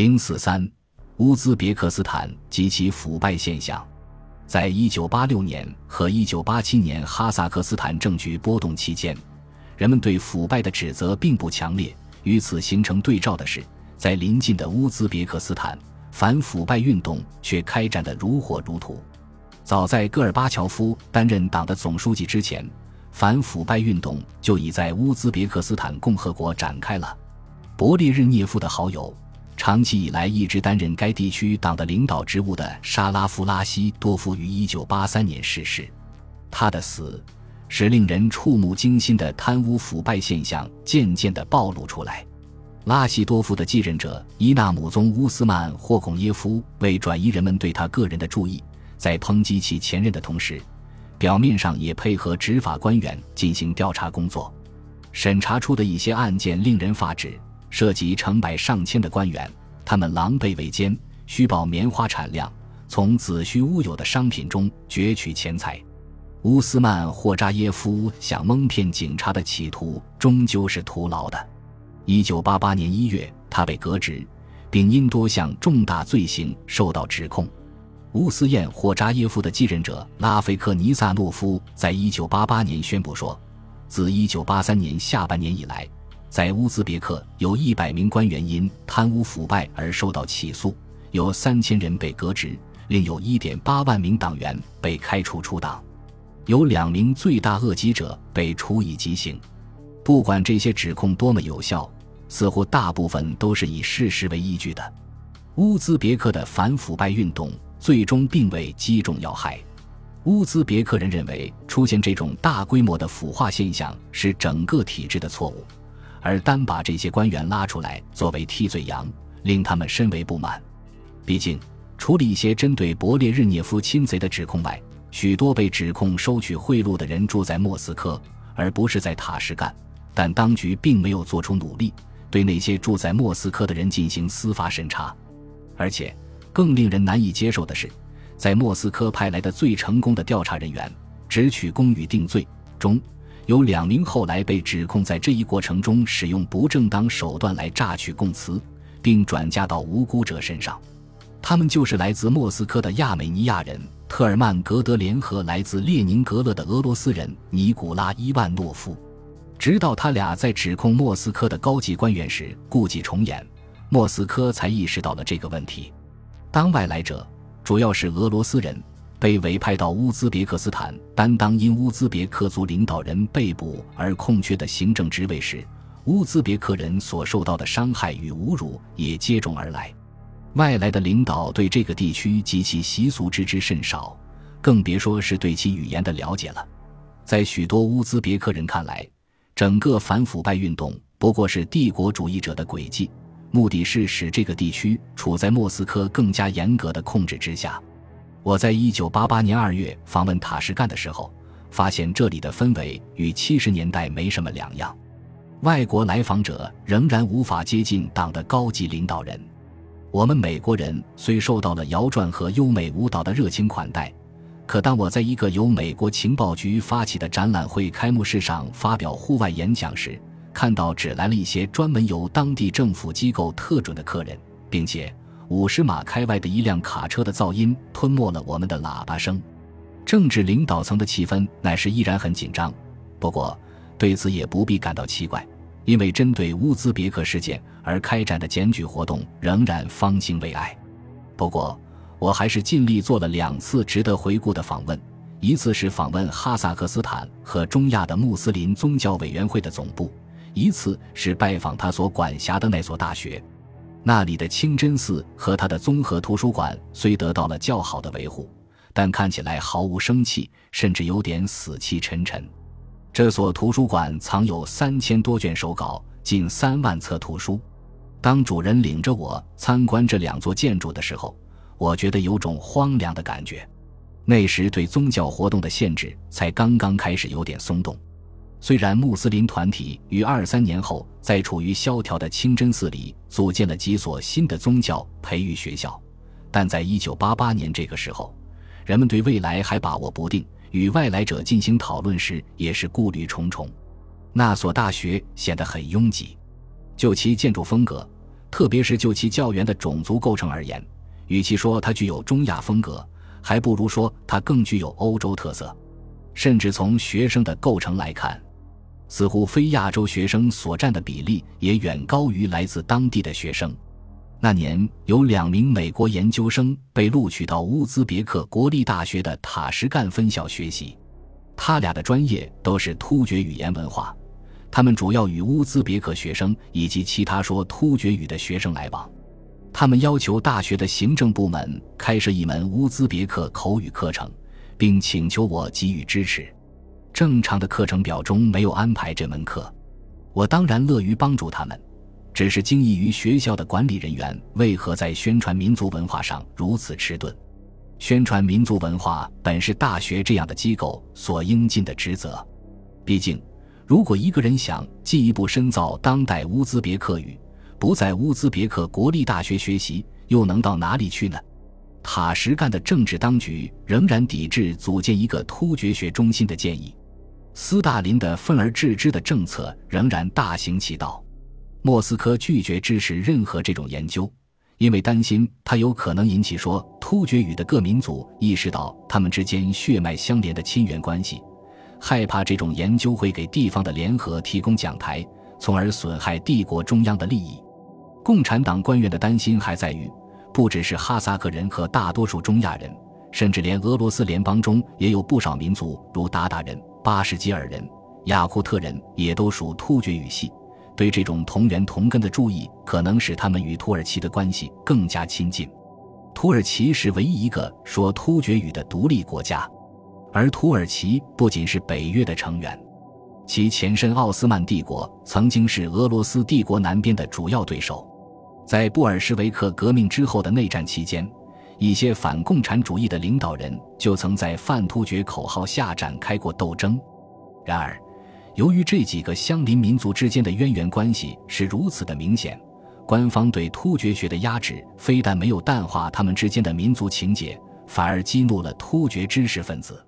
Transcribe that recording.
零四三，乌兹别克斯坦及其腐败现象。在一九八六年和一九八七年哈萨克斯坦政局波动期间，人们对腐败的指责并不强烈。与此形成对照的是，在邻近的乌兹别克斯坦，反腐败运动却开展得如火如荼。早在戈尔巴乔夫担任党的总书记之前，反腐败运动就已在乌兹别克斯坦共和国展开了。勃列日涅夫的好友。长期以来一直担任该地区党的领导职务的沙拉夫拉希多夫于1983年逝世，他的死使令人触目惊心的贪污腐败现象渐渐地暴露出来。拉希多夫的继任者伊纳姆宗乌斯曼霍孔耶夫为转移人们对他个人的注意，在抨击其前任的同时，表面上也配合执法官员进行调查工作，审查出的一些案件令人发指。涉及成百上千的官员，他们狼狈为奸，虚报棉花产量，从子虚乌有的商品中攫取钱财。乌斯曼霍扎耶夫想蒙骗警察的企图终究是徒劳的。一九八八年一月，他被革职，并因多项重大罪行受到指控。乌斯燕霍扎耶夫的继任者拉菲克尼萨诺夫在一九八八年宣布说，自一九八三年下半年以来。在乌兹别克，有一百名官员因贪污腐败而受到起诉，有三千人被革职，另有一点八万名党员被开除出党，有两名罪大恶极者被处以极刑。不管这些指控多么有效，似乎大部分都是以事实为依据的。乌兹别克的反腐败运动最终并未击中要害。乌兹别克人认为，出现这种大规模的腐化现象是整个体制的错误。而单把这些官员拉出来作为替罪羊，令他们深为不满。毕竟，除了一些针对勃列日涅夫亲贼的指控外，许多被指控收取贿赂的人住在莫斯科，而不是在塔什干。但当局并没有做出努力，对那些住在莫斯科的人进行司法审查。而且，更令人难以接受的是，在莫斯科派来的最成功的调查人员只取公与定罪中。有两名后来被指控在这一过程中使用不正当手段来榨取供词，并转嫁到无辜者身上。他们就是来自莫斯科的亚美尼亚人特尔曼格德联合来自列宁格勒的俄罗斯人尼古拉伊万诺夫。直到他俩在指控莫斯科的高级官员时故伎重演，莫斯科才意识到了这个问题。当外来者主要是俄罗斯人。被委派到乌兹别克斯坦担当因乌兹别克族领导人被捕而空缺的行政职位时，乌兹别克人所受到的伤害与侮辱也接踵而来。外来的领导对这个地区及其习俗知之甚少，更别说是对其语言的了解了。在许多乌兹别克人看来，整个反腐败运动不过是帝国主义者的诡计，目的是使这个地区处在莫斯科更加严格的控制之下。我在一九八八年二月访问塔什干的时候，发现这里的氛围与七十年代没什么两样。外国来访者仍然无法接近党的高级领导人。我们美国人虽受到了摇转和优美舞蹈的热情款待，可当我在一个由美国情报局发起的展览会开幕式上发表户外演讲时，看到只来了一些专门由当地政府机构特准的客人，并且。五十码开外的一辆卡车的噪音吞没了我们的喇叭声，政治领导层的气氛乃是依然很紧张。不过，对此也不必感到奇怪，因为针对乌兹别克事件而开展的检举活动仍然方兴未艾。不过，我还是尽力做了两次值得回顾的访问，一次是访问哈萨克斯坦和中亚的穆斯林宗教委员会的总部，一次是拜访他所管辖的那所大学。那里的清真寺和他的综合图书馆虽得到了较好的维护，但看起来毫无生气，甚至有点死气沉沉。这所图书馆藏有三千多卷手稿，近三万册图书。当主人领着我参观这两座建筑的时候，我觉得有种荒凉的感觉。那时对宗教活动的限制才刚刚开始有点松动。虽然穆斯林团体于二三年后在处于萧条的清真寺里组建了几所新的宗教培育学校，但在一九八八年这个时候，人们对未来还把握不定，与外来者进行讨论时也是顾虑重重。那所大学显得很拥挤，就其建筑风格，特别是就其教员的种族构成而言，与其说它具有中亚风格，还不如说它更具有欧洲特色。甚至从学生的构成来看，似乎非亚洲学生所占的比例也远高于来自当地的学生。那年有两名美国研究生被录取到乌兹别克国立大学的塔什干分校学习，他俩的专业都是突厥语言文化，他们主要与乌兹别克学生以及其他说突厥语的学生来往。他们要求大学的行政部门开设一门乌兹别克口语课程，并请求我给予支持。正常的课程表中没有安排这门课，我当然乐于帮助他们。只是惊异于学校的管理人员为何在宣传民族文化上如此迟钝。宣传民族文化本是大学这样的机构所应尽的职责。毕竟，如果一个人想进一步深造当代乌兹别克语，不在乌兹别克国立大学学习，又能到哪里去呢？塔什干的政治当局仍然抵制组建一个突厥学中心的建议。斯大林的愤而治之的政策仍然大行其道。莫斯科拒绝支持任何这种研究，因为担心它有可能引起说突厥语的各民族意识到他们之间血脉相连的亲缘关系，害怕这种研究会给地方的联合提供讲台，从而损害帝国中央的利益。共产党官员的担心还在于，不只是哈萨克人和大多数中亚人，甚至连俄罗斯联邦中也有不少民族，如鞑靼人、巴什基尔人、雅库特人，也都属突厥语系。对这种同源同根的注意，可能使他们与土耳其的关系更加亲近。土耳其是唯一一个说突厥语的独立国家，而土耳其不仅是北约的成员，其前身奥斯曼帝国曾经是俄罗斯帝国南边的主要对手。在布尔什维克革命之后的内战期间，一些反共产主义的领导人就曾在范突厥口号下展开过斗争。然而，由于这几个相邻民族之间的渊源关系是如此的明显，官方对突厥学的压制非但没有淡化他们之间的民族情结，反而激怒了突厥知识分子。